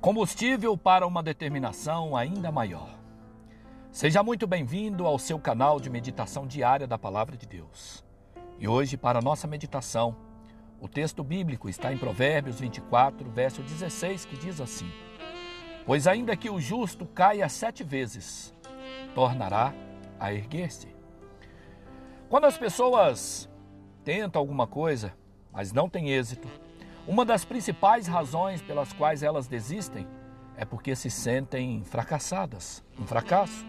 Combustível para uma determinação ainda maior. Seja muito bem-vindo ao seu canal de meditação diária da Palavra de Deus. E hoje, para a nossa meditação, o texto bíblico está em Provérbios 24, verso 16, que diz assim: Pois ainda que o justo caia sete vezes, tornará a erguer-se. Quando as pessoas tentam alguma coisa, mas não têm êxito, uma das principais razões pelas quais elas desistem é porque se sentem fracassadas, um fracasso.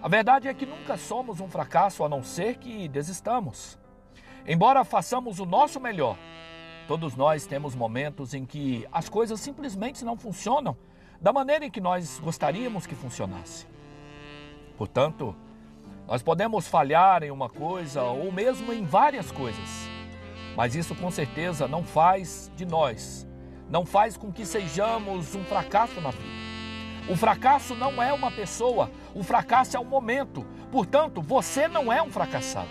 A verdade é que nunca somos um fracasso a não ser que desistamos. Embora façamos o nosso melhor, todos nós temos momentos em que as coisas simplesmente não funcionam da maneira em que nós gostaríamos que funcionasse. Portanto, nós podemos falhar em uma coisa ou mesmo em várias coisas. Mas isso com certeza não faz de nós, não faz com que sejamos um fracasso na vida. O fracasso não é uma pessoa, o fracasso é um momento. Portanto, você não é um fracassado.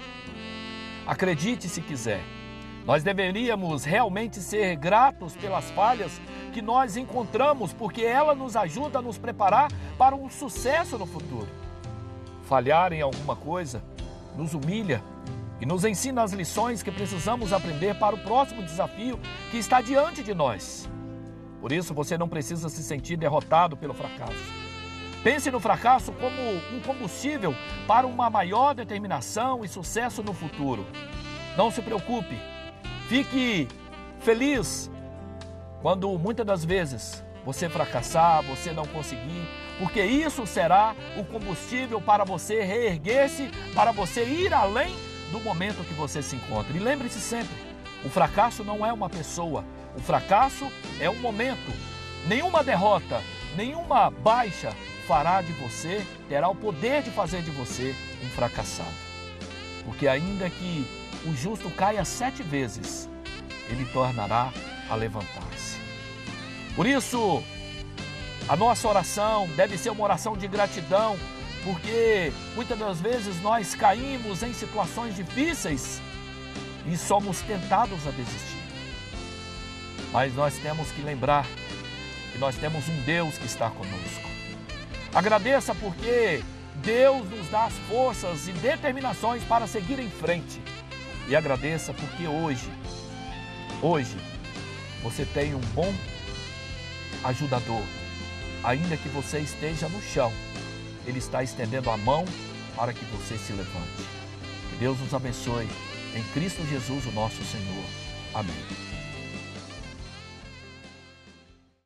Acredite se quiser. Nós deveríamos realmente ser gratos pelas falhas que nós encontramos, porque ela nos ajuda a nos preparar para um sucesso no futuro. Falhar em alguma coisa nos humilha e nos ensina as lições que precisamos aprender para o próximo desafio que está diante de nós. Por isso, você não precisa se sentir derrotado pelo fracasso. Pense no fracasso como um combustível para uma maior determinação e sucesso no futuro. Não se preocupe, fique feliz quando muitas das vezes você fracassar, você não conseguir, porque isso será o combustível para você reerguer-se, para você ir além do momento que você se encontra. E lembre-se sempre: o fracasso não é uma pessoa, o fracasso é um momento. Nenhuma derrota, nenhuma baixa fará de você, terá o poder de fazer de você um fracassado. Porque ainda que o justo caia sete vezes, ele tornará a levantar-se. Por isso, a nossa oração deve ser uma oração de gratidão porque muitas das vezes nós caímos em situações difíceis e somos tentados a desistir. Mas nós temos que lembrar que nós temos um Deus que está conosco. Agradeça porque Deus nos dá as forças e determinações para seguir em frente. E agradeça porque hoje, hoje, você tem um bom ajudador, ainda que você esteja no chão ele está estendendo a mão para que você se levante. Que Deus nos abençoe. Em Cristo Jesus, o nosso Senhor. Amém.